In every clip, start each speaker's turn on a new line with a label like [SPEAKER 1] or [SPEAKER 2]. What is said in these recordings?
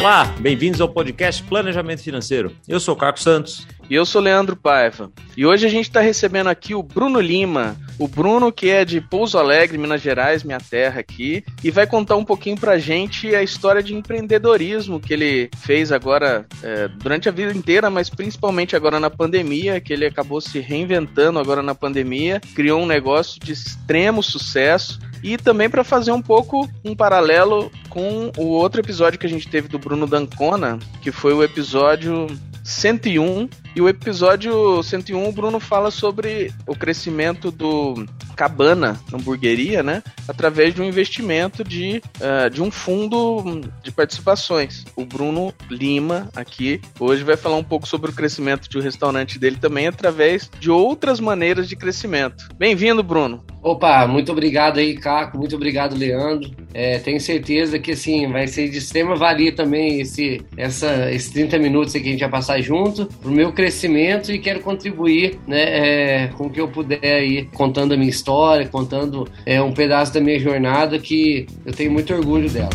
[SPEAKER 1] Olá, bem-vindos ao podcast Planejamento Financeiro. Eu sou o Carlos Santos.
[SPEAKER 2] E eu sou Leandro Paiva. E hoje a gente está recebendo aqui o Bruno Lima. O Bruno, que é de Pouso Alegre, Minas Gerais, minha terra aqui, e vai contar um pouquinho pra gente a história de empreendedorismo que ele fez agora é, durante a vida inteira, mas principalmente agora na pandemia, que ele acabou se reinventando agora na pandemia, criou um negócio de extremo sucesso e também para fazer um pouco um paralelo com o outro episódio que a gente teve do Bruno Dancona, que foi o episódio 101. E o episódio 101, o Bruno fala sobre o crescimento do Cabana hamburgueria, né? Através de um investimento de, uh, de um fundo de participações. O Bruno Lima, aqui, hoje vai falar um pouco sobre o crescimento de um restaurante dele também, através de outras maneiras de crescimento. Bem-vindo, Bruno.
[SPEAKER 3] Opa, muito obrigado aí, Caco. Muito obrigado, Leandro. É, tenho certeza que assim vai ser de extrema valia também esse, essa, esses 30 minutos que a gente vai passar junto pro meu crescimento e quero contribuir né, é, com o que eu puder aí, contando a minha história, contando é, um pedaço da minha jornada que eu tenho muito orgulho dela.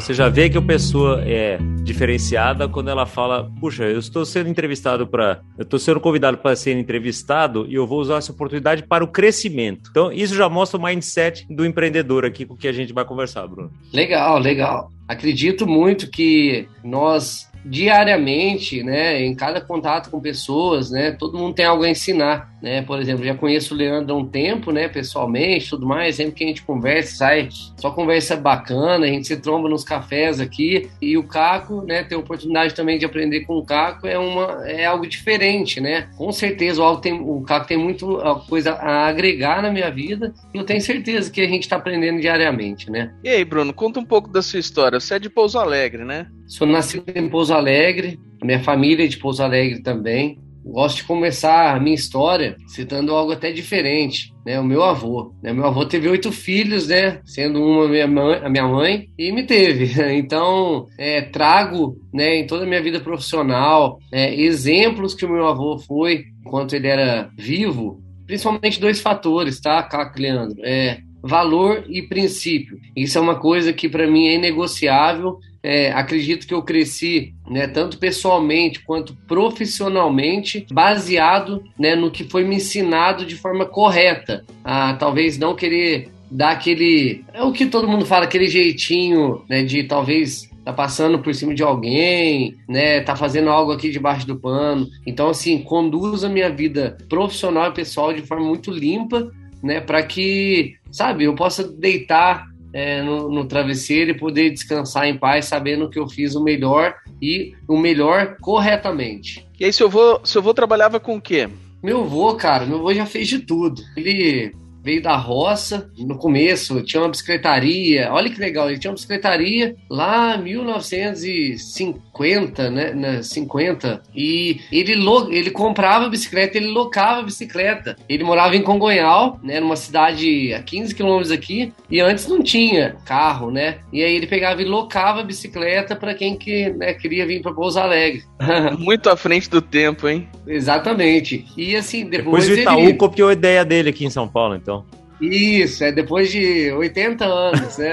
[SPEAKER 1] Você já vê que a pessoa é diferenciada quando ela fala: puxa, eu estou sendo entrevistado para. Eu estou sendo convidado para ser entrevistado e eu vou usar essa oportunidade para o crescimento. Então, isso já mostra o mindset do empreendedor aqui com que a gente vai conversar, Bruno.
[SPEAKER 3] Legal, legal. Acredito muito que nós diariamente, né, em cada contato com pessoas, né, todo mundo tem algo a ensinar, né, por exemplo, já conheço o Leandro há um tempo, né, pessoalmente, tudo mais, sempre que a gente conversa, sai só conversa bacana, a gente se tromba nos cafés aqui, e o Caco, né, ter oportunidade também de aprender com o Caco é uma, é algo diferente, né, com certeza o, tem, o Caco tem muito coisa a agregar na minha vida, e eu tenho certeza que a gente está aprendendo diariamente, né.
[SPEAKER 2] E aí, Bruno, conta um pouco da sua história, você é de Pouso Alegre, né?
[SPEAKER 3] Sou nascido em Pouso Alegre, minha família é de Pouso Alegre também. Gosto de começar a minha história citando algo até diferente, né? O meu avô, né? Meu avô teve oito filhos, né? Sendo uma minha mãe, a minha mãe e me teve. Então, é, trago, né? Em toda a minha vida profissional, é, exemplos que o meu avô foi enquanto ele era vivo, principalmente dois fatores, tá, Caco Leandro? É, valor e princípio. Isso é uma coisa que para mim é inegociável. É, acredito que eu cresci, né, tanto pessoalmente quanto profissionalmente, baseado né, no que foi me ensinado de forma correta. Ah, talvez não querer dar aquele. É o que todo mundo fala, aquele jeitinho né, de talvez tá passando por cima de alguém, né, tá fazendo algo aqui debaixo do pano. Então, assim, conduz a minha vida profissional e pessoal de forma muito limpa, né, para que sabe, eu possa deitar é, no, no, travesseiro e poder descansar em paz, sabendo que eu fiz o melhor e o melhor corretamente.
[SPEAKER 2] E aí, seu avô, seu avô trabalhava com o quê?
[SPEAKER 3] Meu avô, cara, meu avô já fez de tudo. Ele veio da roça, no começo tinha uma bicicletaria, olha que legal, ele tinha uma bicicletaria lá em 1950, né, né 50, e ele, ele comprava bicicleta, ele locava bicicleta. Ele morava em Congonhal, né, numa cidade a 15 quilômetros aqui, e antes não tinha carro, né, e aí ele pegava e locava bicicleta para quem que, né, queria vir para Pouso Alegre.
[SPEAKER 2] Muito à frente do tempo, hein?
[SPEAKER 3] Exatamente. E assim, depois,
[SPEAKER 1] depois o Itaú ele... copiou a ideia dele aqui em São Paulo, então.
[SPEAKER 3] Isso, é depois de 80 anos, né?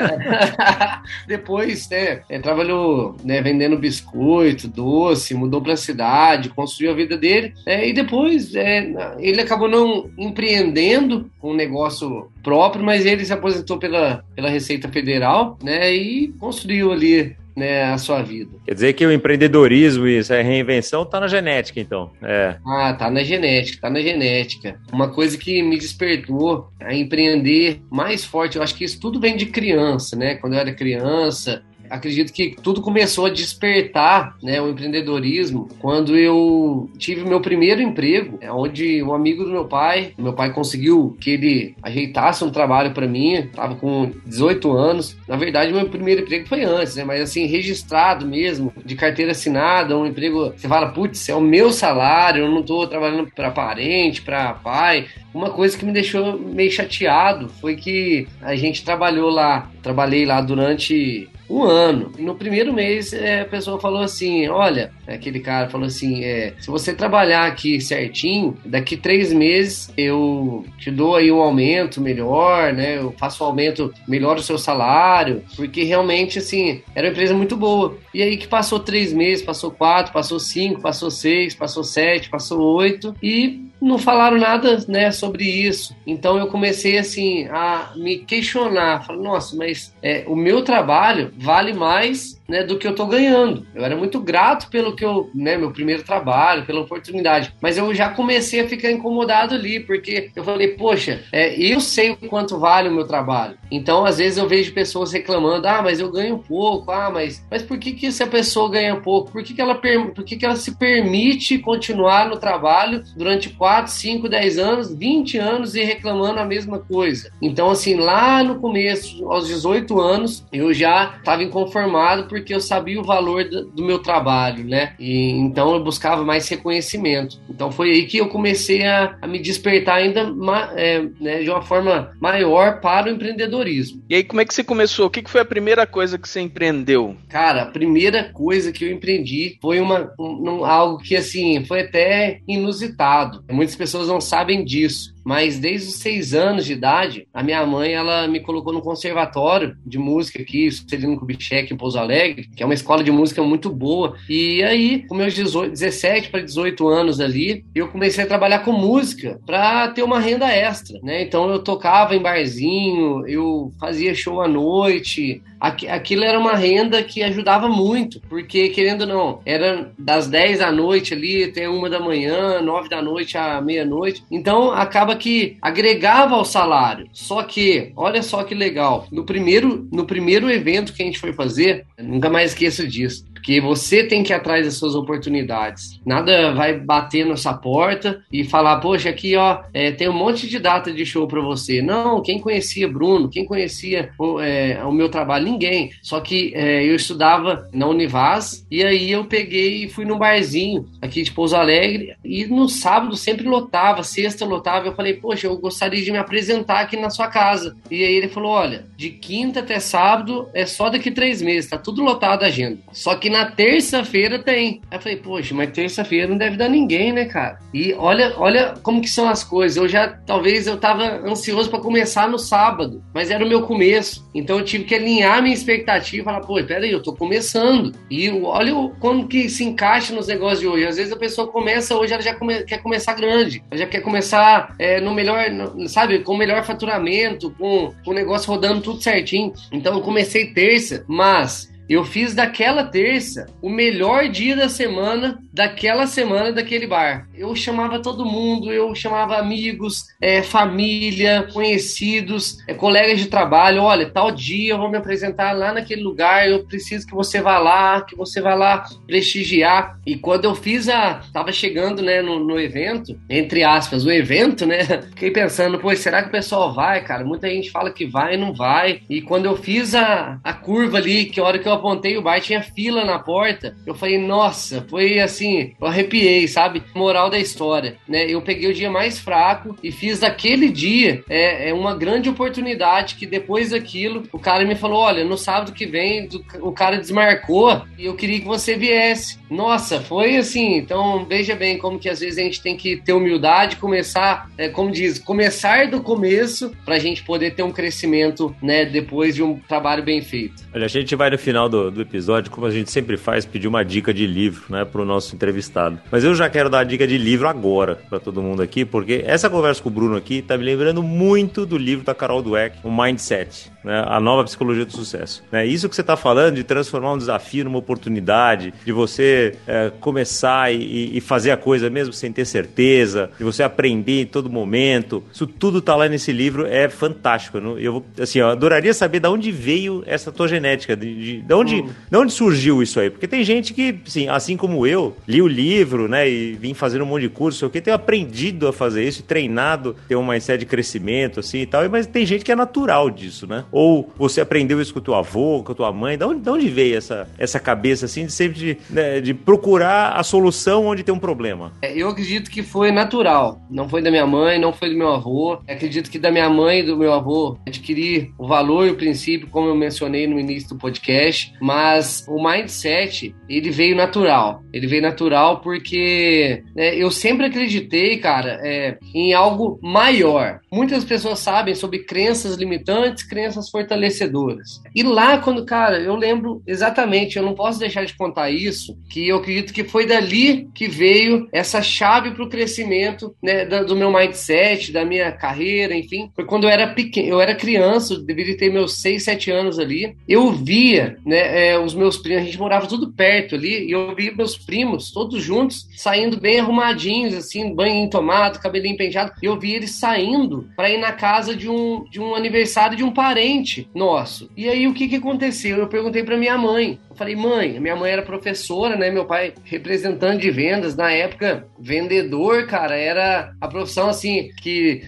[SPEAKER 3] depois, né, é, trabalhou né, vendendo biscoito, doce, mudou para a cidade, construiu a vida dele, é, e depois é, ele acabou não empreendendo um negócio próprio, mas ele se aposentou pela, pela Receita Federal, né, e construiu ali né, a sua vida.
[SPEAKER 1] Quer dizer que o empreendedorismo e essa reinvenção está na genética, então.
[SPEAKER 3] É. Ah, tá na genética, tá na genética. Uma coisa que me despertou a empreender mais forte, eu acho que isso tudo vem de criança, né? Quando eu era criança, acredito que tudo começou a despertar né, o empreendedorismo quando eu tive meu primeiro emprego, é onde um amigo do meu pai, meu pai conseguiu que ele ajeitasse um trabalho para mim, estava com 18 anos. Na verdade, meu primeiro emprego foi antes, né, mas assim, registrado mesmo, de carteira assinada, um emprego, você fala, putz, é o meu salário, eu não estou trabalhando para parente, para pai. Uma coisa que me deixou meio chateado foi que a gente trabalhou lá, trabalhei lá durante um ano. No primeiro mês, é, a pessoa falou assim: olha, aquele cara falou assim: é, se você trabalhar aqui certinho, daqui três meses eu te dou aí um aumento melhor, né? Eu faço um aumento melhor do seu salário, porque realmente, assim, era uma empresa muito boa. E aí que passou três meses, passou quatro, passou cinco, passou seis, passou sete, passou oito, e não falaram nada né, sobre isso. Então eu comecei assim a me questionar, falei, nossa, mas é, o meu trabalho vale mais né, do que eu tô ganhando. Eu era muito grato pelo que eu, né, meu primeiro trabalho, pela oportunidade, mas eu já comecei a ficar incomodado ali, porque eu falei, poxa, é, eu sei o quanto vale o meu trabalho. Então, às vezes eu vejo pessoas reclamando, ah, mas eu ganho pouco, ah, mas, mas por que que essa pessoa ganha pouco? Por que que ela, por que que ela se permite continuar no trabalho durante 4, 5, 10 anos, 20 anos e reclamando a mesma coisa? Então, assim, lá no começo, aos 18 anos, eu já estava inconformado porque eu sabia o valor do, meu trabalho, né? E então eu buscava mais reconhecimento. Então foi aí que eu comecei a, a me despertar ainda é, né, de uma forma maior para o empreendedorismo.
[SPEAKER 2] E aí, como é que você começou? O que, que foi a primeira coisa que você empreendeu?
[SPEAKER 3] Cara, a primeira coisa que eu empreendi foi uma, um, algo que assim foi até inusitado. Muitas pessoas não sabem disso mas desde os seis anos de idade, a minha mãe ela me colocou no conservatório de música aqui, Celino Kubitschek, em Pouso Alegre, que é uma escola de música muito boa. E aí, com meus 18, 17 para 18 anos ali, eu comecei a trabalhar com música para ter uma renda extra, né? Então eu tocava em barzinho, eu fazia show à noite, aquilo era uma renda que ajudava muito, porque querendo ou não, era das 10 da noite ali até uma da manhã, 9 da noite à meia-noite. Então acaba que agregava ao salário. Só que, olha só que legal, no primeiro, no primeiro evento que a gente foi fazer, nunca mais esqueço disso porque você tem que ir atrás das suas oportunidades. Nada vai bater na sua porta e falar, poxa, aqui ó, é, tem um monte de data de show para você. Não, quem conhecia Bruno, quem conhecia o, é, o meu trabalho? Ninguém. Só que é, eu estudava na Univaz e aí eu peguei e fui num barzinho aqui de Pouso Alegre e no sábado sempre lotava, sexta lotava. Eu falei, poxa, eu gostaria de me apresentar aqui na sua casa. E aí ele falou, olha, de quinta até sábado é só daqui três meses, tá tudo lotado a agenda. Só que na terça-feira tem. Aí eu falei, poxa, mas terça-feira não deve dar ninguém, né, cara? E olha, olha como que são as coisas. Eu já, talvez eu tava ansioso para começar no sábado, mas era o meu começo. Então eu tive que alinhar minha expectativa e falar, pô, peraí, eu tô começando. E olha como que se encaixa nos negócios de hoje. Às vezes a pessoa começa hoje, ela já come, quer começar grande, ela já quer começar é, no melhor, no, sabe, com o melhor faturamento, com, com o negócio rodando tudo certinho. Então eu comecei terça, mas eu fiz daquela terça o melhor dia da semana, daquela semana daquele bar. Eu chamava todo mundo, eu chamava amigos, é, família, conhecidos, é, colegas de trabalho. Olha, tal dia eu vou me apresentar lá naquele lugar, eu preciso que você vá lá, que você vá lá prestigiar. E quando eu fiz a. Tava chegando né, no, no evento, entre aspas, o evento, né? Fiquei pensando, pô, será que o pessoal vai, cara? Muita gente fala que vai e não vai. E quando eu fiz a, a curva ali, que hora que eu apontei o bar, tinha fila na porta. Eu falei, nossa, foi assim, eu arrepiei, sabe? Moral da história, né? Eu peguei o dia mais fraco e fiz daquele dia é, é uma grande oportunidade que depois daquilo, o cara me falou, olha, no sábado que vem, o cara desmarcou e eu queria que você viesse. Nossa, foi assim, então veja bem como que às vezes a gente tem que ter humildade, começar, é, como diz, começar do começo pra gente poder ter um crescimento, né, depois de um trabalho bem feito.
[SPEAKER 1] Olha, a gente vai no final final do, do episódio, como a gente sempre faz, pedir uma dica de livro, né, para o nosso entrevistado. Mas eu já quero dar a dica de livro agora para todo mundo aqui, porque essa conversa com o Bruno aqui tá me lembrando muito do livro da Carol Dweck, o Mindset, né, a nova psicologia do sucesso. Né, isso que você está falando de transformar um desafio numa oportunidade, de você é, começar e, e, fazer a coisa mesmo sem ter certeza, de você aprender em todo momento, isso tudo tá lá nesse livro, é fantástico. Eu, assim, eu adoraria saber de onde veio essa tua genética, de, de, de onde, hum. de onde surgiu isso aí? Porque tem gente que, assim, assim como eu, li o livro, né, e vim fazendo um monte de curso, o que, tenho aprendido a fazer isso, treinado, ter uma mindset de crescimento, assim e tal, mas tem gente que é natural disso, né? Ou você aprendeu isso com o teu avô, com a tua mãe? De onde, de onde veio essa, essa cabeça assim de sempre de, né, de procurar a solução onde tem um problema?
[SPEAKER 3] É, eu acredito que foi natural. Não foi da minha mãe, não foi do meu avô. Acredito que da minha mãe e do meu avô adquirir o valor e o princípio, como eu mencionei no início do podcast. Mas o mindset, ele veio natural. Ele veio natural porque né, eu sempre acreditei, cara, é, em algo maior. Muitas pessoas sabem sobre crenças limitantes, crenças fortalecedoras. E lá, quando, cara, eu lembro exatamente, eu não posso deixar de contar isso, que eu acredito que foi dali que veio essa chave para o crescimento né, do meu mindset, da minha carreira, enfim. Foi quando eu era pequeno, eu era criança, eu deveria ter meus 6, 7 anos ali. Eu via né, é, os meus primos, a gente morava tudo perto ali, e eu via meus primos, todos juntos, saindo bem arrumadinhos, assim, banho tomado, cabelinho penteado. E eu via eles saindo para ir na casa de um, de um aniversário de um parente nosso. E aí o que, que aconteceu? Eu perguntei para minha mãe. Falei, mãe, minha mãe era professora, né? Meu pai representante de vendas. Na época, vendedor, cara, era a profissão assim que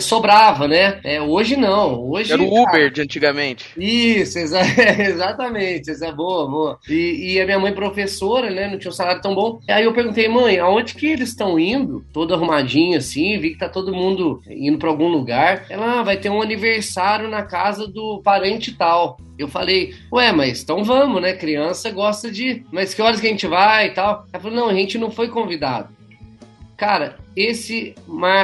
[SPEAKER 3] sobrava, né? É, hoje não. Hoje,
[SPEAKER 2] era o Uber cara, de antigamente.
[SPEAKER 3] Isso, exa exatamente. Essa é boa, boa. E, e, a minha mãe professora, né? Não tinha um salário tão bom. Aí eu perguntei, mãe, aonde que eles estão indo? Todo arrumadinho assim, vi que tá todo mundo indo para algum lugar. Ela ah, vai ter um aniversário na casa do parente tal. Eu falei, ué, mas então vamos, né? Criança gosta de. Mas que horas que a gente vai e tal? Ela falou, não, a gente não foi convidado. Cara, esse,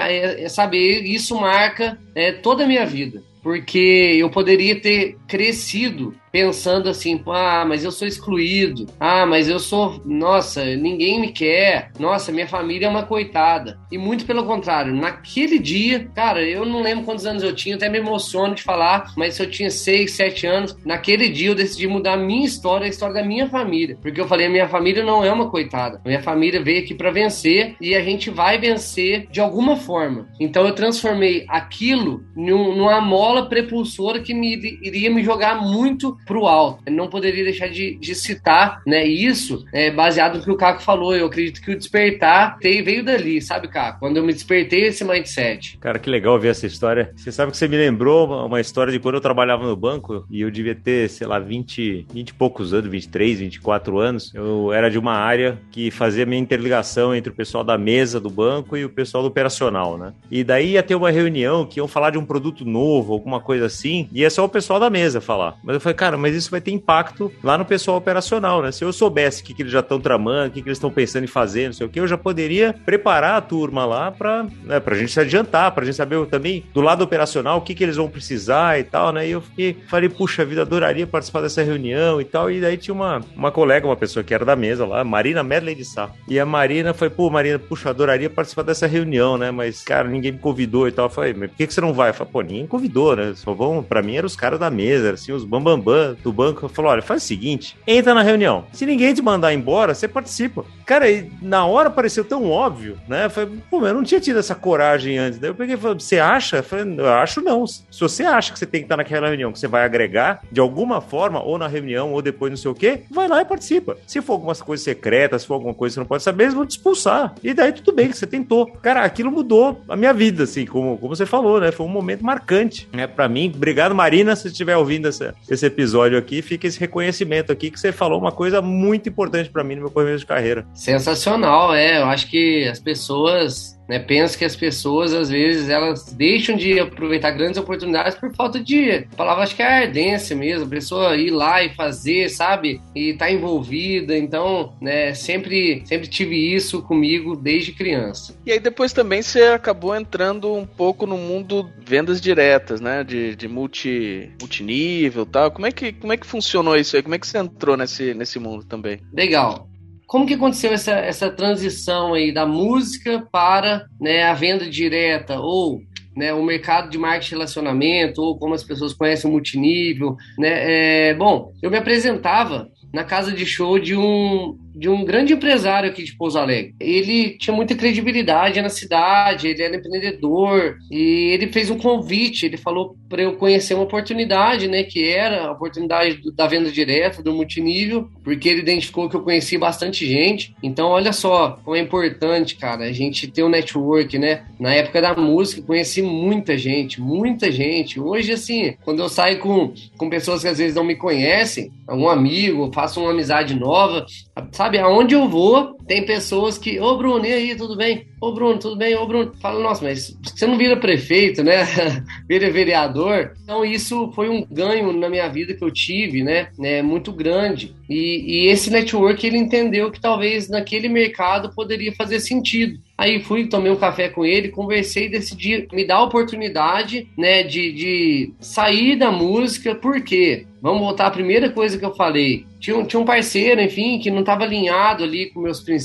[SPEAKER 3] é, é, sabe, isso marca é, toda a minha vida. Porque eu poderia ter crescido pensando assim, ah, mas eu sou excluído, ah, mas eu sou, nossa, ninguém me quer, nossa, minha família é uma coitada. E muito pelo contrário, naquele dia, cara, eu não lembro quantos anos eu tinha, até me emociono de falar, mas se eu tinha 6, 7 anos, naquele dia eu decidi mudar a minha história, a história da minha família. Porque eu falei, minha família não é uma coitada, minha família veio aqui para vencer e a gente vai vencer de alguma forma. Então eu transformei aquilo numa mola prepulsora que me, iria me jogar muito para o alto. Não poderia deixar de, de citar né, isso, é, baseado no que o Caco falou. Eu acredito que o despertar veio dali, sabe, Caco? Quando eu me despertei esse mindset.
[SPEAKER 1] Cara, que legal ver essa história. Você sabe que você me lembrou uma história de quando eu trabalhava no banco e eu devia ter, sei lá, 20, 20 e poucos anos, 23, 24 anos. Eu era de uma área que fazia minha interligação entre o pessoal da mesa do banco e o pessoal do operacional, né? E daí ia ter uma reunião que iam falar de um produto novo, alguma coisa assim, e ia só o pessoal da mesa falar. Mas eu falei, cara, mas isso vai ter impacto lá no pessoal operacional, né? Se eu soubesse o que, que eles já estão tramando, o que, que eles estão pensando em fazer, não sei o que, eu já poderia preparar a turma lá para né, a gente se adiantar, para a gente saber também do lado operacional o que, que eles vão precisar e tal, né? E eu fiquei, falei, puxa vida, adoraria participar dessa reunião e tal. E daí tinha uma, uma colega, uma pessoa que era da mesa lá, Marina Medley de Sá. E a Marina foi, pô, Marina, puxa, adoraria participar dessa reunião, né? Mas, cara, ninguém me convidou e tal. Eu falei, mas por que, que você não vai? Eu falei, pô, ninguém convidou, né? Só vão, pra mim, eram os caras da mesa, assim, os bambambam bam, bam, do banco falou: olha, faz o seguinte, entra na reunião. Se ninguém te mandar embora, você participa. Cara, na hora pareceu tão óbvio, né? Eu falei, pô, eu não tinha tido essa coragem antes. Daí eu peguei e falei, você acha? Eu falei, eu acho não. Se você acha que você tem que estar naquela reunião, que você vai agregar de alguma forma, ou na reunião, ou depois não sei o quê, vai lá e participa. Se for alguma coisa secreta, se for alguma coisa que você não pode saber, eles vão te expulsar. E daí tudo bem que você tentou. Cara, aquilo mudou a minha vida, assim, como, como você falou, né? Foi um momento marcante, né? Pra mim. Obrigado, Marina, se estiver ouvindo essa, esse episódio aqui, fica esse reconhecimento aqui que você falou uma coisa muito importante para mim no meu começo de carreira.
[SPEAKER 3] Sensacional, é. Eu acho que as pessoas né? Penso que as pessoas, às vezes, elas deixam de aproveitar grandes oportunidades por falta de, palavra acho que é ardência mesmo, a pessoa ir lá e fazer, sabe? E estar tá envolvida. Então, né, sempre, sempre tive isso comigo desde criança.
[SPEAKER 2] E aí depois também você acabou entrando um pouco no mundo vendas diretas, né? De, de multi, multinível e tal. Como é, que, como é que funcionou isso aí? Como é que você entrou nesse, nesse mundo também?
[SPEAKER 3] Legal. Como que aconteceu essa, essa transição aí da música para né, a venda direta ou né, o mercado de marketing relacionamento ou como as pessoas conhecem o multinível, né? É, bom, eu me apresentava na casa de show de um de um grande empresário aqui de Pouso Alegre. Ele tinha muita credibilidade na cidade, ele era empreendedor e ele fez um convite, ele falou para eu conhecer uma oportunidade, né, que era a oportunidade da venda direta, do multinível, porque ele identificou que eu conheci bastante gente. Então, olha só como é importante, cara, a gente ter um network, né? Na época da música, conheci muita gente, muita gente. Hoje, assim, quando eu saio com, com pessoas que às vezes não me conhecem, algum amigo, faço uma amizade nova, sabe, aonde eu vou, tem pessoas que, ô Bruno, e aí, tudo bem? Ô Bruno, tudo bem? Ô Bruno, fala, nossa, mas você não vira prefeito, né? vira vereador. Então isso foi um ganho na minha vida que eu tive, né? né? Muito grande. E, e esse network ele entendeu que talvez naquele mercado poderia fazer sentido. Aí fui, tomei um café com ele, conversei e decidi me dar a oportunidade, né, de, de sair da música, por quê? Vamos voltar à primeira coisa que eu falei. Tinha tinha um parceiro, enfim, que não estava alinhado ali com meus princípios,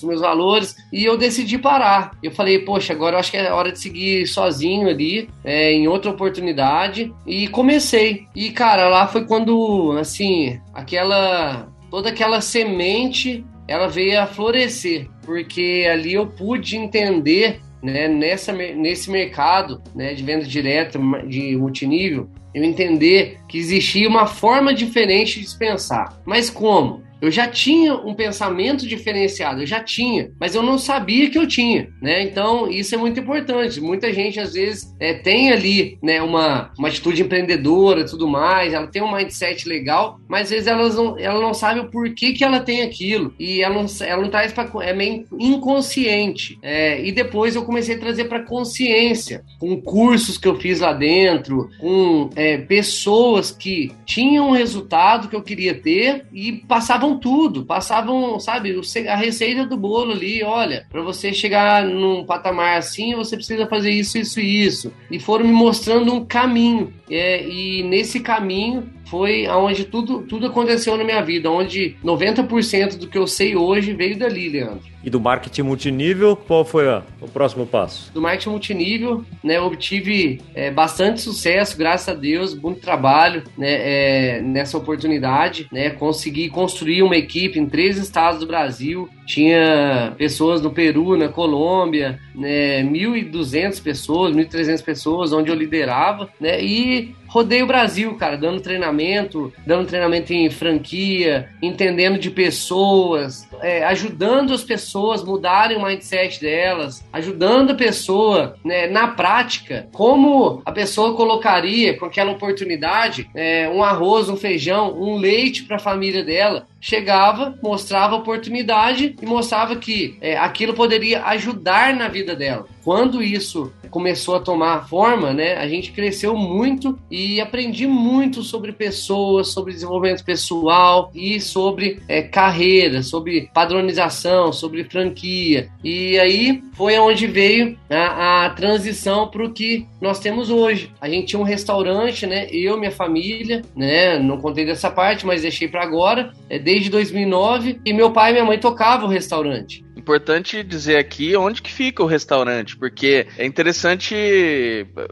[SPEAKER 3] com meus valores, e eu decidi parar. Eu falei, poxa, agora eu acho que é hora de seguir sozinho ali, é, em outra oportunidade, e comecei. E, cara, lá foi quando, assim, aquela. toda aquela semente ela veio a florescer, porque ali eu pude entender né, nessa, nesse mercado né, de venda direta de multinível, eu entender que existia uma forma diferente de pensar. Mas como? Eu já tinha um pensamento diferenciado, eu já tinha, mas eu não sabia que eu tinha, né? Então, isso é muito importante. Muita gente, às vezes, é, tem ali né, uma, uma atitude empreendedora e tudo mais, ela tem um mindset legal, mas às vezes elas não, ela não sabe o porquê que ela tem aquilo. E ela não, ela não traz para. É meio inconsciente. É, e depois eu comecei a trazer para consciência, com cursos que eu fiz lá dentro, com é, pessoas que tinham o resultado que eu queria ter e passavam tudo, passavam, sabe, a receita do bolo ali, olha, para você chegar num patamar assim, você precisa fazer isso, isso e isso. E foram me mostrando um caminho. É, e nesse caminho foi aonde tudo, tudo aconteceu na minha vida, onde 90% do que eu sei hoje veio dali, Leandro.
[SPEAKER 1] E do marketing multinível, qual foi a, o próximo passo?
[SPEAKER 3] Do marketing multinível, né, obtive é, bastante sucesso, graças a Deus, muito trabalho né, é, nessa oportunidade, né, consegui construir uma equipe em três estados do Brasil, tinha pessoas no Peru, na Colômbia, né, 1.200 pessoas, 1.300 pessoas, onde eu liderava, né, e rodei o Brasil, cara, dando treinamento, dando treinamento em franquia, entendendo de pessoas, é, ajudando as pessoas a mudarem o mindset delas, ajudando a pessoa, né, na prática, como a pessoa colocaria com aquela oportunidade é, um arroz, um feijão, um leite para a família dela, chegava, mostrava a oportunidade e mostrava que é, aquilo poderia ajudar na vida dela. Quando isso começou a tomar forma, né, a gente cresceu muito e aprendi muito sobre pessoas, sobre desenvolvimento pessoal e sobre é, carreira, sobre padronização, sobre franquia. E aí foi onde veio a, a transição para o que nós temos hoje. A gente tinha um restaurante, né, eu, minha família, né, não contei dessa parte, mas deixei para agora. É, desde 2009 e meu pai e minha mãe tocavam o restaurante.
[SPEAKER 2] Importante dizer aqui onde que fica o restaurante, porque é interessante,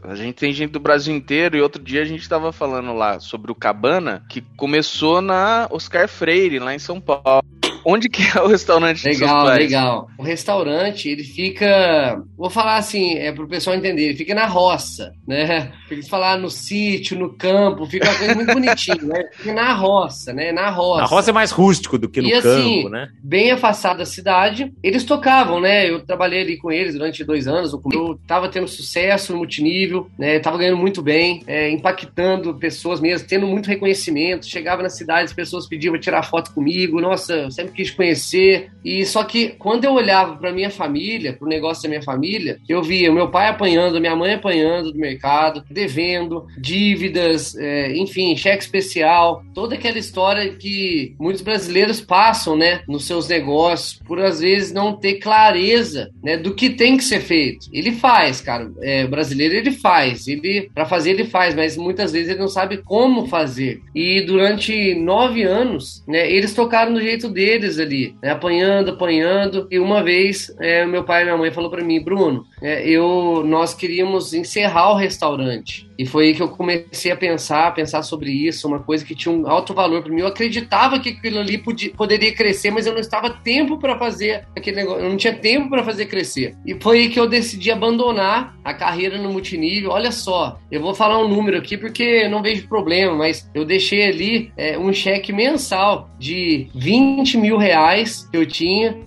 [SPEAKER 2] a gente tem gente do Brasil inteiro e outro dia a gente estava falando lá sobre o Cabana, que começou na Oscar Freire, lá em São Paulo. Onde que é o restaurante
[SPEAKER 3] Legal, legal. O restaurante, ele fica, vou falar assim, é pro pessoal entender, ele fica na roça, né? Porque se falar no sítio, no campo, fica uma coisa muito bonitinha, né? Fica na roça, né? Na roça.
[SPEAKER 1] Na roça é mais rústico do que no e, campo, assim, né?
[SPEAKER 3] bem afastado da cidade, eles tocavam, né? Eu trabalhei ali com eles durante dois anos, eu tava tendo sucesso no multinível, né? Tava ganhando muito bem, é, impactando pessoas mesmo, tendo muito reconhecimento, chegava na cidade, as pessoas pediam pra tirar foto comigo, nossa, eu sempre quis conhecer. E só que quando eu olhava para minha família, para o negócio da minha família, eu via meu pai apanhando, minha mãe apanhando do mercado, devendo, dívidas, é, enfim, cheque especial, toda aquela história que muitos brasileiros passam, né, nos seus negócios, por às vezes não ter clareza, né, do que tem que ser feito. Ele faz, cara, é, brasileiro ele faz, ele para fazer ele faz, mas muitas vezes ele não sabe como fazer. E durante nove anos, né, eles tocaram do jeito deles deles ali, né, apanhando, apanhando. E uma vez, é, meu pai e minha mãe falou para mim, Bruno, é, eu, nós queríamos encerrar o restaurante. E foi aí que eu comecei a pensar, a pensar sobre isso, uma coisa que tinha um alto valor para mim. Eu acreditava que aquilo ali podia, poderia crescer, mas eu não estava tempo para fazer aquele negócio, eu não tinha tempo para fazer crescer. E foi aí que eu decidi abandonar a carreira no multinível. Olha só, eu vou falar um número aqui porque não vejo problema, mas eu deixei ali é, um cheque mensal de 20 mil reais que eu tinha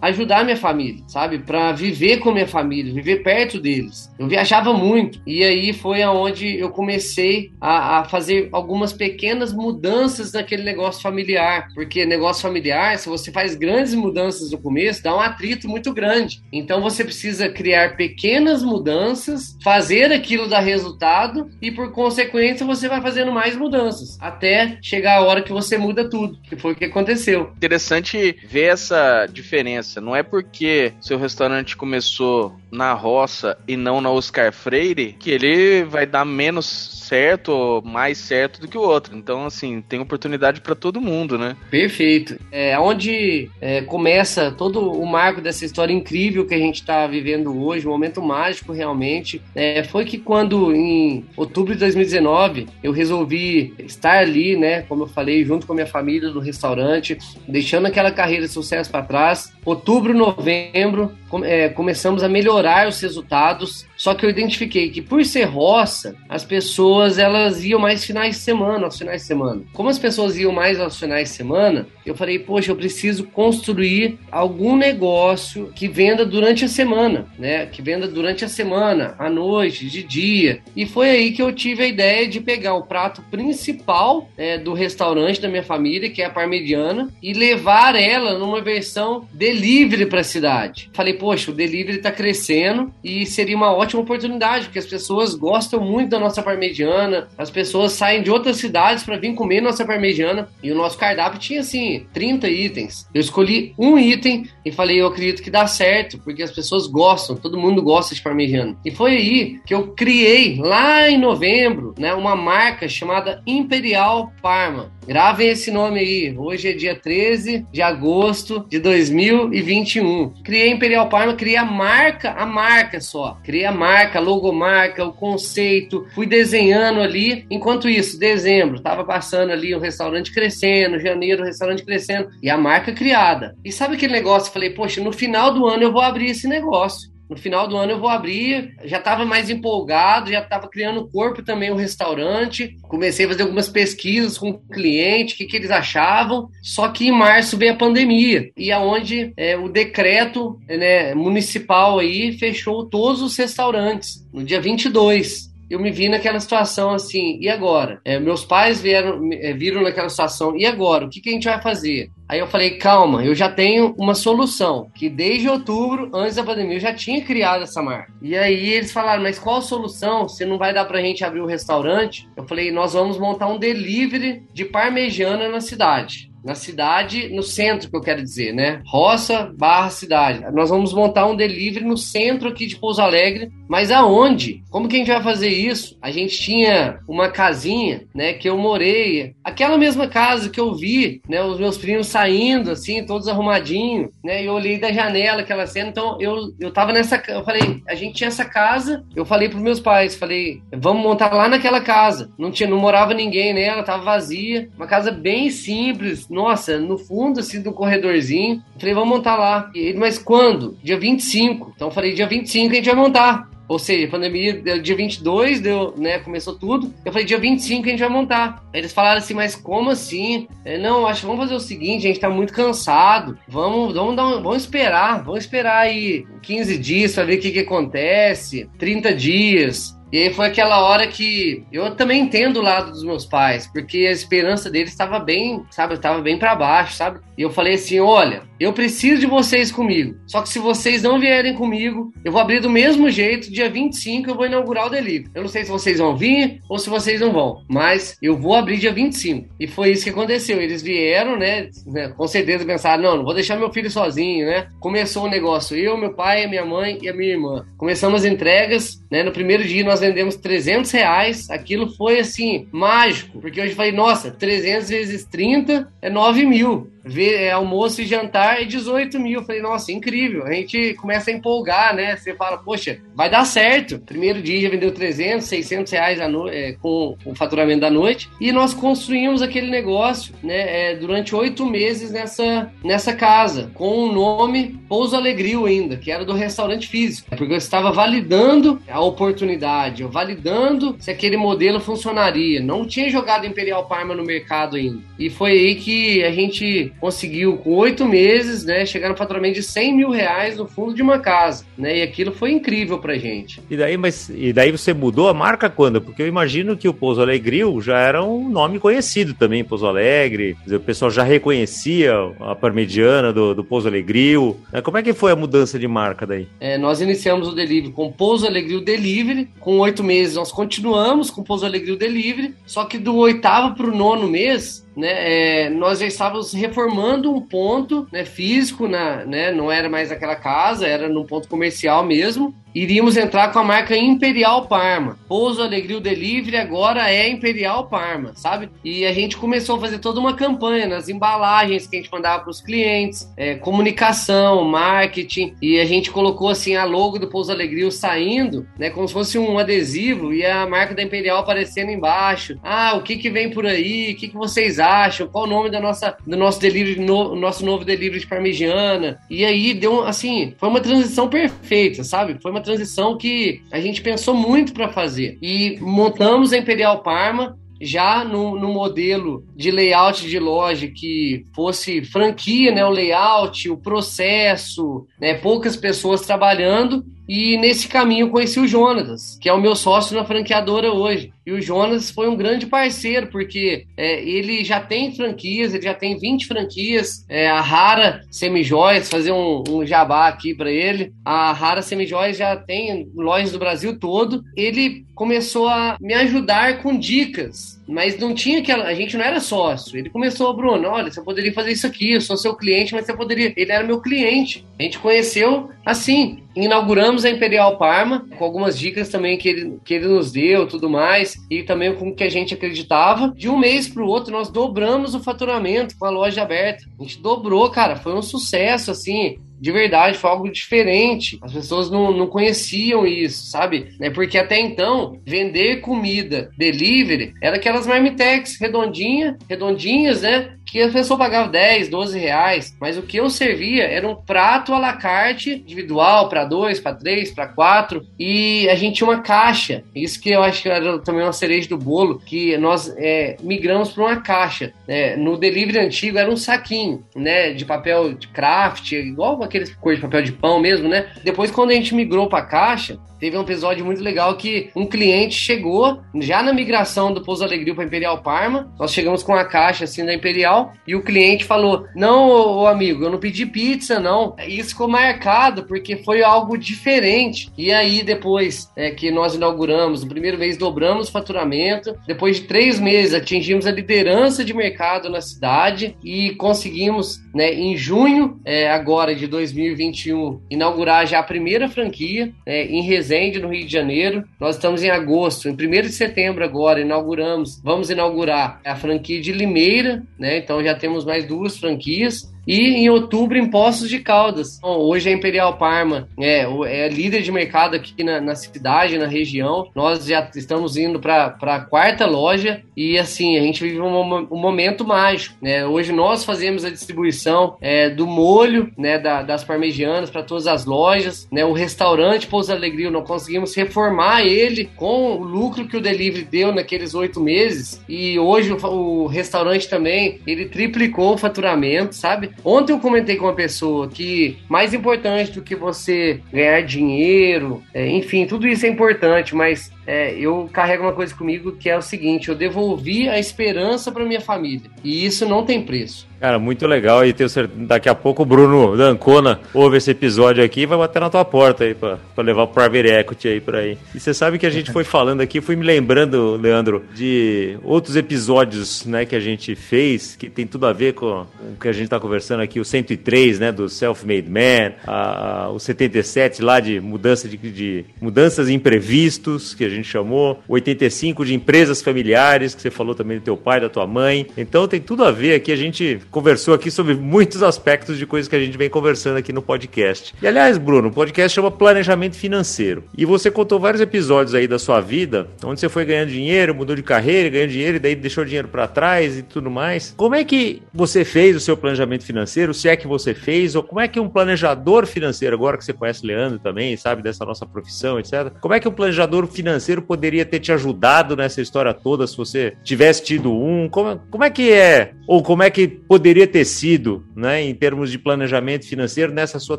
[SPEAKER 3] ajudar minha família, sabe? Para viver com minha família, viver perto deles. Eu viajava muito e aí foi aonde eu comecei a, a, fazer algumas pequenas mudanças naquele negócio familiar, porque negócio familiar, se você faz grandes mudanças no começo, dá um atrito muito grande. Então você precisa criar pequenas mudanças, fazer aquilo dar resultado e por consequência você vai fazendo mais mudanças até chegar a hora que você muda tudo, que foi o que aconteceu.
[SPEAKER 2] Interessante ver essa diferença diferença. Não é porque seu restaurante começou na roça e não na Oscar Freire que ele vai dar menos certo ou mais certo do que o outro. Então, assim, tem oportunidade para todo mundo, né?
[SPEAKER 3] Perfeito. É onde é, começa todo o marco dessa história incrível que a gente está vivendo hoje, um momento mágico realmente. É, foi que quando em outubro de 2019 eu resolvi estar ali, né, como eu falei, junto com a minha família no restaurante, deixando aquela carreira de sucesso para trás. Outubro, novembro, é, começamos a melhorar os resultados. Só que eu identifiquei que por ser roça, as pessoas elas iam mais finais de semana, aos finais de semana. Como as pessoas iam mais aos finais de semana, eu falei, poxa, eu preciso construir algum negócio que venda durante a semana, né? Que venda durante a semana, à noite, de dia. E foi aí que eu tive a ideia de pegar o prato principal é, do restaurante da minha família, que é a parmegiana, e levar ela numa versão delivery para a cidade. Falei, poxa, o delivery está crescendo e seria uma ótima oportunidade, porque as pessoas gostam muito da nossa parmegiana, as pessoas saem de outras cidades para vir comer nossa parmegiana e o nosso cardápio tinha assim 30 itens. Eu escolhi um item e falei, eu acredito que dá certo, porque as pessoas gostam, todo mundo gosta de parmegiana. E foi aí que eu criei lá em novembro, né, uma marca chamada Imperial Parma. Gravem esse nome aí. Hoje é dia 13 de agosto de 2021. Criei Imperial Parma, criei a marca, a marca só. Criei a marca, logomarca, o conceito. Fui desenhando ali. Enquanto isso, dezembro, tava passando ali o restaurante crescendo, janeiro o restaurante crescendo e a marca criada. E sabe aquele negócio? Falei, poxa, no final do ano eu vou abrir esse negócio. No final do ano eu vou abrir, já estava mais empolgado, já estava criando corpo também o restaurante. Comecei a fazer algumas pesquisas com o cliente, o que, que eles achavam. Só que em março veio a pandemia e aonde é, o decreto né, municipal aí fechou todos os restaurantes no dia 22 eu me vi naquela situação assim, e agora? É, meus pais vieram, é, viram naquela situação, e agora? O que, que a gente vai fazer? Aí eu falei, calma, eu já tenho uma solução, que desde outubro, antes da pandemia, eu já tinha criado essa marca. E aí eles falaram, mas qual solução? Se não vai dar pra gente abrir um restaurante? Eu falei, nós vamos montar um delivery de parmegiana na cidade na cidade, no centro que eu quero dizer, né? Roça barra cidade. Nós vamos montar um delivery no centro aqui de Pouso Alegre, mas aonde? Como que a gente vai fazer isso? A gente tinha uma casinha, né, que eu morei, aquela mesma casa que eu vi, né, os meus primos saindo assim, todos arrumadinhos, né? E eu olhei da janela aquela cena, então eu eu tava nessa, eu falei, a gente tinha essa casa, eu falei pros meus pais, falei, vamos montar lá naquela casa. Não tinha, não morava ninguém nela, tava vazia, uma casa bem simples, nossa, no fundo, assim, do corredorzinho. Falei, vamos montar lá. E ele, mas quando? Dia 25. Então falei, dia 25 a gente vai montar. Ou seja, a pandemia, dia 22, deu, né, começou tudo. Eu falei, dia 25 a gente vai montar. Aí eles falaram assim, mas como assim? Eu, não, acho que vamos fazer o seguinte, a gente tá muito cansado. Vamos, vamos, dar um, vamos esperar, vamos esperar aí 15 dias pra ver o que, que acontece, 30 dias. E aí foi aquela hora que eu também entendo o lado dos meus pais, porque a esperança deles estava bem, sabe, estava bem para baixo, sabe? E eu falei assim: olha, eu preciso de vocês comigo. Só que se vocês não vierem comigo, eu vou abrir do mesmo jeito. Dia 25 eu vou inaugurar o delivery. Eu não sei se vocês vão vir ou se vocês não vão, mas eu vou abrir dia 25. E foi isso que aconteceu. Eles vieram, né? né com certeza pensaram: não, não vou deixar meu filho sozinho, né? Começou o negócio. Eu, meu pai, minha mãe e a minha irmã. Começamos as entregas, né? No primeiro dia nós vendemos 300 reais. Aquilo foi assim, mágico. Porque hoje eu falei: nossa, 300 vezes 30 é 9 mil. Ver é, almoço e jantar é 18 mil. Eu falei, nossa, incrível. A gente começa a empolgar, né? Você fala, poxa, vai dar certo. Primeiro dia já vendeu 300, 600 reais a no... É, com o faturamento da noite. E nós construímos aquele negócio, né? É, durante oito meses nessa, nessa casa, com o nome Pouso Alegril ainda, que era do restaurante físico. Porque eu estava validando a oportunidade, eu validando se aquele modelo funcionaria. Não tinha jogado Imperial Parma no mercado ainda. E foi aí que a gente conseguiu, com oito meses, né, chegar no faturamento de 100 mil reais no fundo de uma casa. Né? E aquilo foi incrível pra gente.
[SPEAKER 1] E daí, mas, e daí você mudou a marca quando? Porque eu imagino que o Pouso Alegril já era um nome conhecido também, Pouso Alegre. Dizer, o pessoal já reconhecia a parmegiana do, do Pouso Alegril. Né? Como é que foi a mudança de marca daí?
[SPEAKER 3] É, nós iniciamos o delivery com Pouso Alegril Delivery. Com oito meses nós continuamos com Pouso Alegril Delivery. Só que do oitavo pro nono mês, né, é, nós já estávamos reformando um ponto né, físico, na, né, não era mais aquela casa, era num ponto comercial mesmo. Iríamos entrar com a marca Imperial Parma. Pouso Alegria Delivery agora é Imperial Parma, sabe? E a gente começou a fazer toda uma campanha nas embalagens que a gente mandava para os clientes, é, comunicação, marketing, e a gente colocou assim a logo do Pouso Alegria saindo, né, como se fosse um adesivo e a marca da Imperial aparecendo embaixo. Ah, o que que vem por aí? O que que vocês acham? Qual o nome da nossa, do nosso delivery, no, nosso novo delivery de parmegiana? E aí deu, assim, foi uma transição perfeita, sabe? Foi uma transição que a gente pensou muito para fazer. E montamos a Imperial Parma, já no, no, modelo de layout de loja que fosse franquia, né, o layout, o processo, né, poucas pessoas trabalhando e nesse caminho conheci o Jonas, que é o meu sócio na franqueadora hoje. E o Jonas foi um grande parceiro, porque é, ele já tem franquias, ele já tem 20 franquias. É, a Rara Semijoias, fazer um, um jabá aqui para ele. A Rara Semijoias já tem lojas do Brasil todo. Ele começou a me ajudar com dicas, mas não tinha aquela. A gente não era sócio. Ele começou, Bruno, olha, você poderia fazer isso aqui, eu sou seu cliente, mas você poderia. Ele era meu cliente. A gente conheceu assim inauguramos a Imperial Parma, com algumas dicas também que ele, que ele nos deu, tudo mais, e também com o que a gente acreditava. De um mês para o outro, nós dobramos o faturamento com a loja aberta. A gente dobrou, cara, foi um sucesso, assim de verdade, foi algo diferente. As pessoas não, não conheciam isso, sabe? É porque até então, vender comida delivery era aquelas marmitex redondinha, redondinhas, né? Que a pessoa pagava 10, 12 reais. Mas o que eu servia era um prato à la carte, individual, para dois, para três, para quatro. E a gente tinha uma caixa. Isso que eu acho que era também uma cereja do bolo, que nós é, migramos para uma caixa. Né? No delivery antigo era um saquinho, né? De papel de craft, igual aqueles cores de papel de pão mesmo, né? Depois, quando a gente migrou para caixa, teve um episódio muito legal que um cliente chegou já na migração do Pouso Alegria para Imperial Parma. Nós chegamos com a caixa assim da Imperial e o cliente falou: Não, ô, amigo, eu não pedi pizza, não. Isso ficou marcado porque foi algo diferente. E aí, depois é, que nós inauguramos, no primeiro mês dobramos o faturamento. Depois de três meses, atingimos a liderança de mercado na cidade e conseguimos, né, em junho é, agora de 2021, inaugurar já a primeira franquia é, em Resende, no Rio de Janeiro. Nós estamos em agosto, em 1 de setembro agora, inauguramos, vamos inaugurar a franquia de Limeira, né? Então já temos mais duas franquias e em outubro em Poços de Caldas. Então, hoje a Imperial Parma é, é líder de mercado aqui na, na cidade, na região. Nós já estamos indo para a quarta loja e assim, a gente vive um, um momento mágico. Né? Hoje nós fazemos a distribuição é, do molho né, da, das parmegianas para todas as lojas. Né? O restaurante Pouso Alegria, nós conseguimos reformar ele com o lucro que o delivery deu naqueles oito meses. E hoje o, o restaurante também, ele triplicou o faturamento, sabe? Ontem eu comentei com uma pessoa que mais importante do que você ganhar dinheiro, é, enfim, tudo isso é importante, mas é, eu carrego uma coisa comigo que é o seguinte: eu devolvi a esperança para minha família. E isso não tem preço.
[SPEAKER 1] Cara, muito legal. E tenho certeza, daqui a pouco o Bruno Dancona ouve esse episódio aqui e vai bater na tua porta aí pra levar o Private Equity aí pra aí. E você sabe que a gente foi falando aqui, fui me lembrando, Leandro, de outros episódios, né, que a gente fez, que tem tudo a ver com o que a gente tá conversando aqui, o 103, né, do Self-Made Man, a, a, o 77 lá de mudança de, de mudanças imprevistos, que a gente chamou, 85 de empresas familiares, que você falou também do teu pai, da tua mãe. Então tem tudo a ver aqui. A gente conversou aqui sobre muitos aspectos de coisas que a gente vem conversando aqui no podcast. E aliás, Bruno, o podcast chama Planejamento Financeiro. E você contou vários episódios aí da sua vida, onde você foi ganhando dinheiro, mudou de carreira, ganhou dinheiro e daí deixou dinheiro para trás e tudo mais. Como é que você fez o seu planejamento financeiro? Se é que você fez, ou como é que um planejador financeiro, agora que você conhece Leandro também, sabe dessa nossa profissão, etc. Como é que um planejador financeiro poderia ter te ajudado nessa história toda se você tivesse tido um? Como, como é que é, ou como é que poderia ter sido, né, em termos de planejamento financeiro nessa sua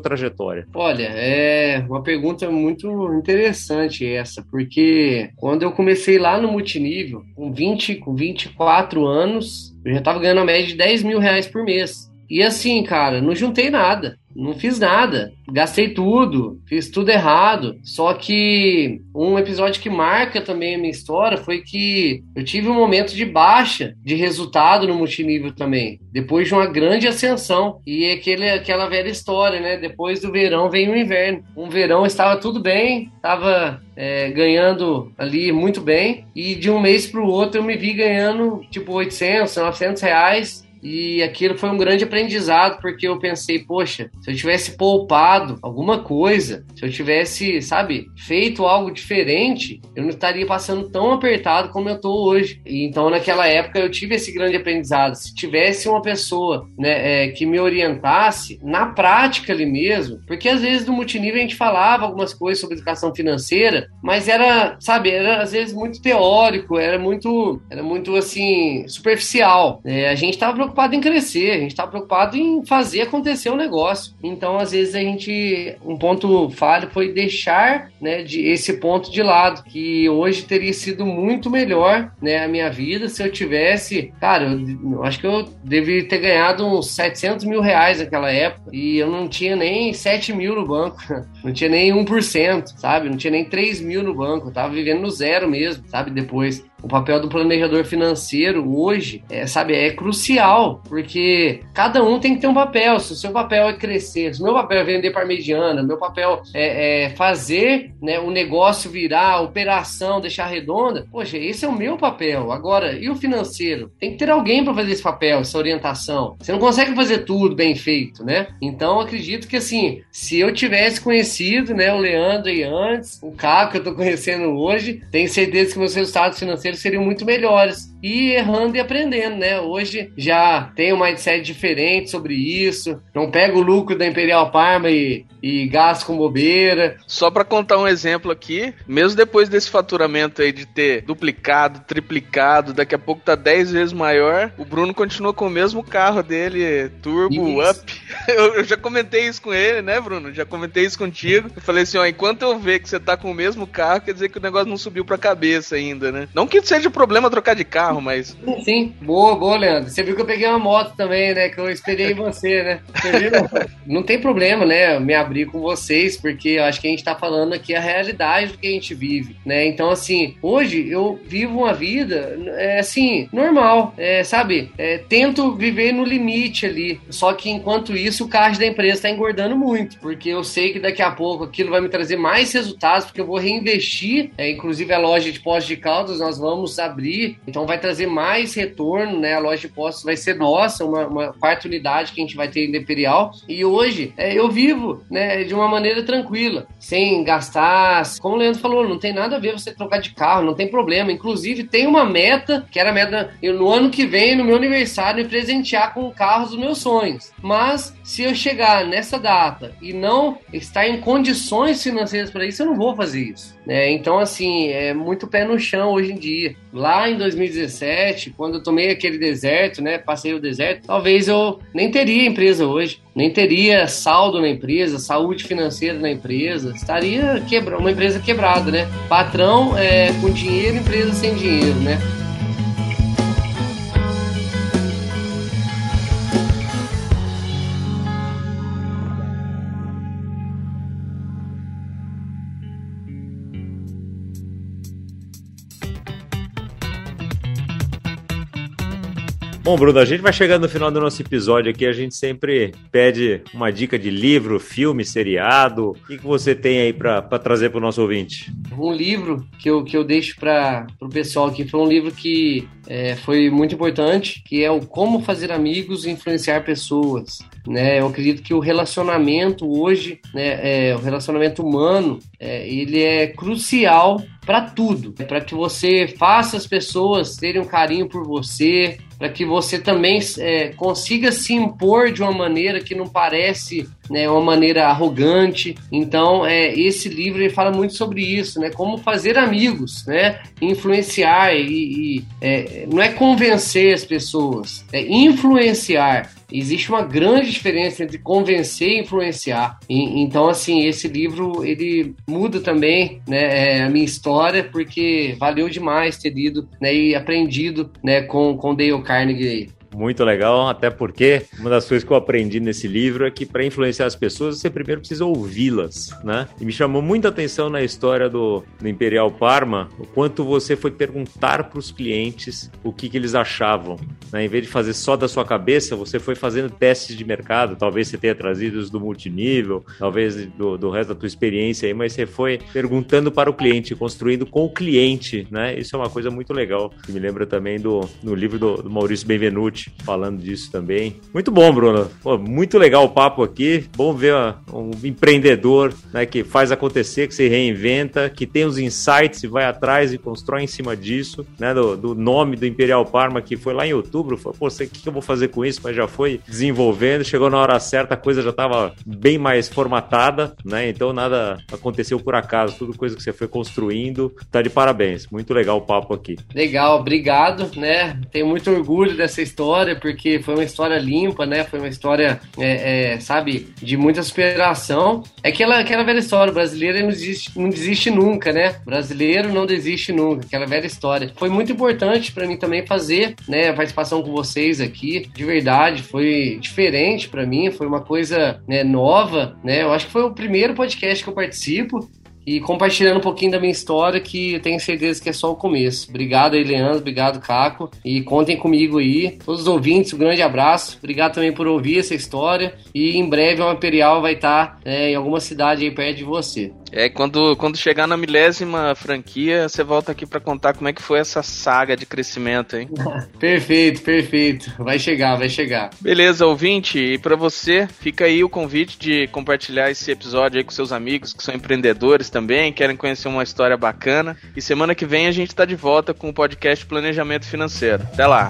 [SPEAKER 1] trajetória?
[SPEAKER 3] Olha, é uma pergunta muito interessante essa, porque quando eu comecei lá no multinível, com 20, com 24 anos, eu já estava ganhando a média de 10 mil reais por mês. E assim, cara, não juntei nada, não fiz nada, gastei tudo, fiz tudo errado. Só que um episódio que marca também a minha história foi que eu tive um momento de baixa de resultado no multinível também, depois de uma grande ascensão. E aquele, aquela velha história, né? Depois do verão vem o inverno. Um verão estava tudo bem, estava é, ganhando ali muito bem, e de um mês para o outro eu me vi ganhando tipo 800, 900 reais e aquilo foi um grande aprendizado, porque eu pensei, poxa, se eu tivesse poupado alguma coisa, se eu tivesse, sabe, feito algo diferente, eu não estaria passando tão apertado como eu estou hoje. E então, naquela época, eu tive esse grande aprendizado. Se tivesse uma pessoa né, é, que me orientasse, na prática ali mesmo, porque às vezes no multinível a gente falava algumas coisas sobre educação financeira, mas era, sabe, era às vezes muito teórico, era muito, era muito assim, superficial. É, a gente estava preocupado em crescer, a gente está preocupado em fazer acontecer o negócio. Então, às vezes, a gente. Um ponto falho foi deixar né, de, esse ponto de lado, que hoje teria sido muito melhor né, a minha vida se eu tivesse. Cara, eu, eu acho que eu deveria ter ganhado uns 700 mil reais naquela época e eu não tinha nem 7 mil no banco, não tinha nem 1%, sabe? Não tinha nem 3 mil no banco, eu tava vivendo no zero mesmo, sabe? Depois o papel do planejador financeiro hoje, é, sabe, é crucial, porque cada um tem que ter um papel. Se o seu papel é crescer, se o meu papel é vender para mediana, meu papel é, é, fazer né, o negócio virar, a operação, deixar redonda, poxa, esse é o meu papel. Agora, e o financeiro? Tem que ter alguém para fazer esse papel, essa orientação. Você não consegue fazer tudo bem feito, né? Então, acredito que assim, se eu tivesse conhecido, né, o Leandro aí antes, o Caco que eu tô conhecendo hoje, tenho certeza que meus resultados financeiros seriam muito melhores. E errando e aprendendo, né? Hoje já tem um mindset diferente sobre isso. Não pega o lucro da Imperial Parma e, e gasta com bobeira.
[SPEAKER 2] Só para contar um exemplo aqui, mesmo depois desse faturamento aí de ter duplicado, triplicado, daqui a pouco tá 10 vezes maior, o Bruno continua com o mesmo carro dele, Turbo isso. Up. Eu, eu, já comentei isso com ele, né, Bruno? Já comentei isso contigo. Eu falei assim, ó, enquanto eu ver que você tá com o mesmo carro, quer dizer que o negócio não subiu pra cabeça ainda, né? Não que seja problema trocar de carro, mas.
[SPEAKER 3] Sim, boa, boa, Leandro. Você viu que eu peguei uma moto também, né? Que eu esperei você, né? Você viu? Não tem problema, né? Me abrir com vocês, porque eu acho que a gente tá falando aqui a realidade do que a gente vive, né? Então, assim, hoje eu vivo uma vida, é, assim, normal, é, sabe? É, tento viver no limite ali. Só que enquanto isso, o caixa da empresa tá engordando muito, porque eu sei que daqui a pouco aquilo vai me trazer mais resultados, porque eu vou reinvestir, é, inclusive a loja de pós de caldas nós vamos abrir, então vai trazer mais retorno, né? A loja de postos vai ser nossa, uma, uma quarta unidade que a gente vai ter em Imperial. E hoje é, eu vivo, né, de uma maneira tranquila, sem gastar. Como o Leandro falou, não tem nada a ver você trocar de carro, não tem problema. Inclusive, tem uma meta, que era a meta no ano que vem, no meu aniversário, me presentear com carros dos meus sonhos. Mas se eu chegar nessa data e não estar em condições financeiras para isso, eu não vou fazer isso. Né? Então, assim, é muito pé no chão hoje em dia. Lá em 2017, quando eu tomei aquele deserto, né, passei o deserto, talvez eu nem teria empresa hoje, nem teria saldo na empresa, saúde financeira na empresa, estaria quebra uma empresa quebrada, né? Patrão é, com dinheiro, empresa sem dinheiro, né?
[SPEAKER 1] Bom, Bruno, a gente vai chegando no final do nosso episódio aqui, a gente sempre pede uma dica de livro, filme, seriado. O que, você tem aí para trazer para o nosso ouvinte?
[SPEAKER 3] Um livro que eu, que eu deixo para o pessoal aqui foi um livro que é, foi muito importante, que é o Como Fazer Amigos e Influenciar Pessoas. Né? Eu acredito que o relacionamento hoje, né, é, o relacionamento humano, é, ele é crucial para tudo, para que você faça as pessoas terem um carinho por você, para que você também é, consiga se impor de uma maneira que não parece né, uma maneira arrogante. Então, é, esse livro ele fala muito sobre isso, né, como fazer amigos, né, influenciar e, e é, não é convencer as pessoas, é influenciar. Existe uma grande diferença entre convencer e influenciar. E, então, assim, esse livro ele muda também né, é, a minha história porque valeu demais ter lido né, e aprendido né, com com Dale Carnegie.
[SPEAKER 1] Muito legal, até porque uma das coisas que eu aprendi nesse livro é que para influenciar as pessoas você primeiro precisa ouvi-las, né? E me chamou muita atenção na história do, do Imperial Parma o quanto você foi perguntar para os clientes o que, que eles achavam. Né? Em vez de fazer só da sua cabeça, você foi fazendo testes de mercado. Talvez você tenha trazido os do multinível, talvez do, do resto da tua experiência aí, mas você foi perguntando para o cliente, construindo com o cliente, né? Isso é uma coisa muito legal. Que me lembra também do no livro do, do Maurício Benvenuti falando disso também. Muito bom, Bruno. Pô, muito legal o papo aqui. Bom ver um empreendedor né, que faz acontecer, que se reinventa, que tem os insights e vai atrás e constrói em cima disso, né? Do, do nome do Imperial Parma, que foi lá em outubro. Falou, pô, o que, que eu vou fazer com isso? Mas já foi desenvolvendo, chegou na hora certa, a coisa já estava bem mais formatada, né? Então nada aconteceu por acaso, tudo coisa que você foi construindo. Tá de parabéns. Muito legal o papo aqui.
[SPEAKER 3] Legal, obrigado, né? Tenho muito orgulho dessa história história, porque foi uma história limpa, né? Foi uma história, é, é, sabe, de muita superação. É aquela, aquela velha história, o brasileiro não desiste, não desiste nunca, né? O brasileiro não desiste nunca, aquela velha história. Foi muito importante para mim também fazer, né, a participação com vocês aqui, de verdade, foi diferente para mim, foi uma coisa né, nova, né? Eu acho que foi o primeiro podcast que eu participo e compartilhando um pouquinho da minha história, que eu tenho certeza que é só o começo. Obrigado aí, Leandro, obrigado, Caco, e contem comigo aí. Todos os ouvintes, um grande abraço. Obrigado também por ouvir essa história, e em breve o material vai estar é, em alguma cidade aí perto de você.
[SPEAKER 2] É, quando, quando chegar na milésima franquia, você volta aqui para contar como é que foi essa saga de crescimento, hein?
[SPEAKER 3] perfeito, perfeito. Vai chegar, vai chegar.
[SPEAKER 2] Beleza, ouvinte, e para você, fica aí o convite de compartilhar esse episódio aí com seus amigos que são empreendedores também, querem conhecer uma história bacana. E semana que vem a gente tá de volta com o podcast Planejamento Financeiro. Até lá!